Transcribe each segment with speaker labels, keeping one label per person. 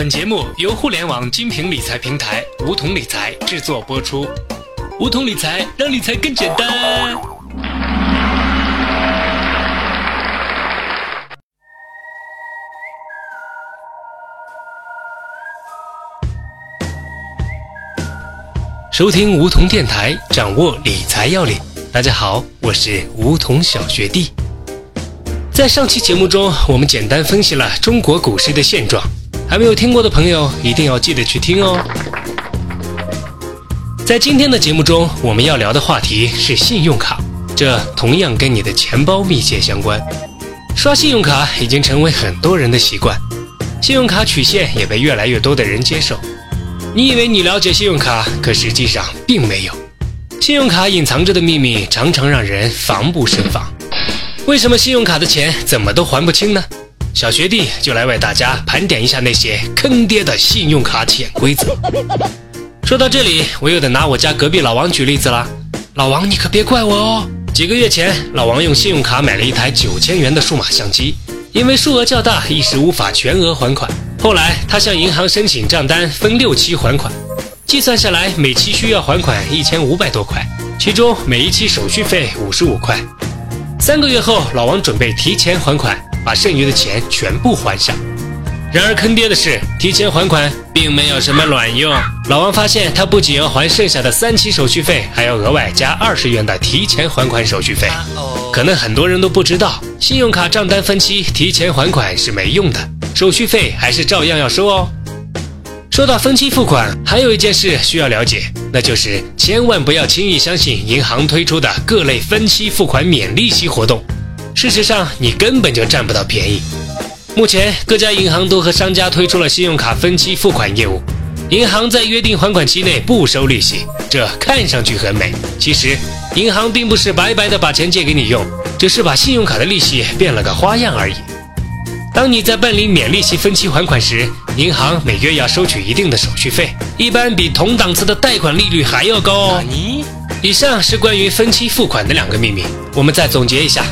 Speaker 1: 本节目由互联网金平理财平台梧桐理财制作播出。梧桐理财让理财更简单。收听梧桐电台，掌握理财要领。大家好，我是梧桐小学弟。在上期节目中，我们简单分析了中国股市的现状，还没有听过的朋友一定要记得去听哦。在今天的节目中，我们要聊的话题是信用卡，这同样跟你的钱包密切相关。刷信用卡已经成为很多人的习惯，信用卡取现也被越来越多的人接受。你以为你了解信用卡，可实际上并没有。信用卡隐藏着的秘密常常让人防不胜防。为什么信用卡的钱怎么都还不清呢？小学弟就来为大家盘点一下那些坑爹的信用卡潜规则。说到这里，我又得拿我家隔壁老王举例子了。老王，你可别怪我哦。几个月前，老王用信用卡买了一台九千元的数码相机，因为数额较大，一时无法全额还款。后来，他向银行申请账单，分六期还款，计算下来，每期需要还款一千五百多块，其中每一期手续费五十五块。三个月后，老王准备提前还款，把剩余的钱全部还上。然而坑爹的是，提前还款并没有什么卵用。老王发现，他不仅要还剩下的三期手续费，还要额外加二十元的提前还款手续费。可能很多人都不知道，信用卡账单分期提前还款是没用的。手续费还是照样要收哦。说到分期付款，还有一件事需要了解，那就是千万不要轻易相信银行推出的各类分期付款免利息活动。事实上，你根本就占不到便宜。目前各家银行都和商家推出了信用卡分期付款业务，银行在约定还款期内不收利息，这看上去很美。其实，银行并不是白白的把钱借给你用，只是把信用卡的利息变了个花样而已。当你在办理免利息分期还款时，银行每月要收取一定的手续费，一般比同档次的贷款利率还要高哦。以上是关于分期付款的两个秘密，我们再总结一下：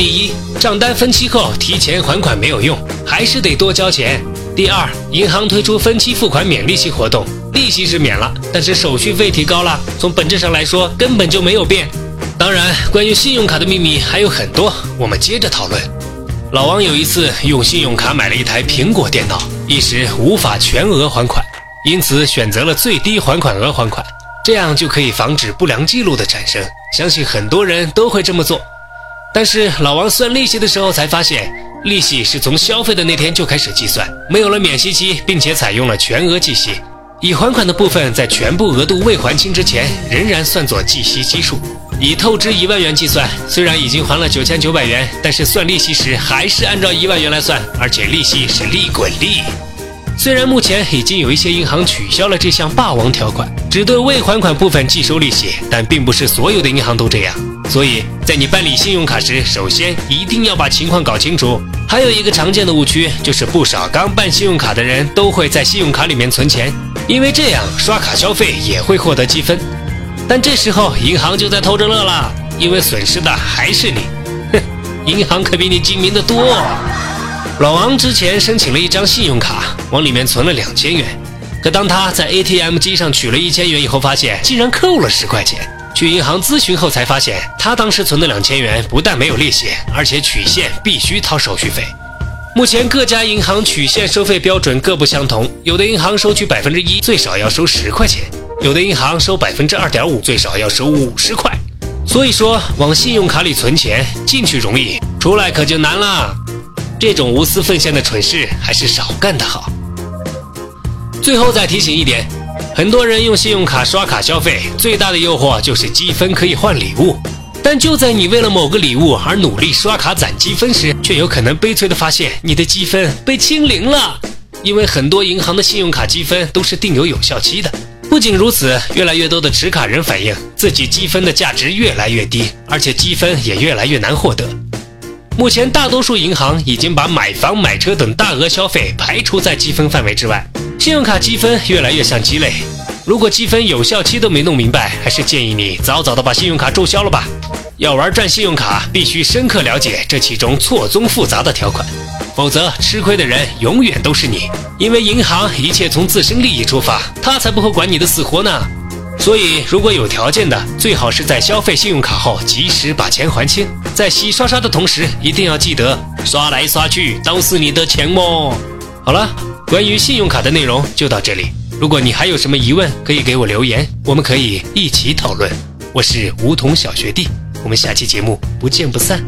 Speaker 1: 第一，账单分期后提前还款没有用，还是得多交钱；第二，银行推出分期付款免利息活动，利息是免了，但是手续费提高了，从本质上来说根本就没有变。当然，关于信用卡的秘密还有很多，我们接着讨论。老王有一次用信用卡买了一台苹果电脑，一时无法全额还款，因此选择了最低还款额还款，这样就可以防止不良记录的产生。相信很多人都会这么做。但是老王算利息的时候才发现，利息是从消费的那天就开始计算，没有了免息期，并且采用了全额计息。已还款的部分在全部额度未还清之前，仍然算作计息基数。以透支一万元计算，虽然已经还了九千九百元，但是算利息时还是按照一万元来算，而且利息是利滚利。虽然目前已经有一些银行取消了这项霸王条款，只对未还款部分计收利息，但并不是所有的银行都这样。所以在你办理信用卡时，首先一定要把情况搞清楚。还有一个常见的误区，就是不少刚办信用卡的人都会在信用卡里面存钱，因为这样刷卡消费也会获得积分。但这时候银行就在偷着乐了，因为损失的还是你。哼，银行可比你精明的多。老王之前申请了一张信用卡，往里面存了两千元，可当他在 ATM 机上取了一千元以后，发现竟然扣了十块钱。去银行咨询后才发现，他当时存的两千元不但没有利息，而且取现必须掏手续费。目前各家银行取现收费标准各不相同，有的银行收取百分之一，最少要收十块钱。有的银行收百分之二点五，最少要收五十块。所以说，往信用卡里存钱，进去容易，出来可就难了。这种无私奉献的蠢事，还是少干的好。最后再提醒一点，很多人用信用卡刷卡消费，最大的诱惑就是积分可以换礼物。但就在你为了某个礼物而努力刷卡攒积分时，却有可能悲催的发现你的积分被清零了，因为很多银行的信用卡积分都是定有有效期的。不仅如此，越来越多的持卡人反映自己积分的价值越来越低，而且积分也越来越难获得。目前，大多数银行已经把买房、买车等大额消费排除在积分范围之外。信用卡积分越来越像鸡肋，如果积分有效期都没弄明白，还是建议你早早的把信用卡注销了吧。要玩转信用卡，必须深刻了解这其中错综复杂的条款。否则吃亏的人永远都是你。因为银行一切从自身利益出发，他才不会管你的死活呢。所以，如果有条件的，最好是在消费信用卡后及时把钱还清。在洗刷刷的同时，一定要记得刷来刷去都是你的钱哦？好了，关于信用卡的内容就到这里。如果你还有什么疑问，可以给我留言，我们可以一起讨论。我是梧桐小学弟，我们下期节目不见不散。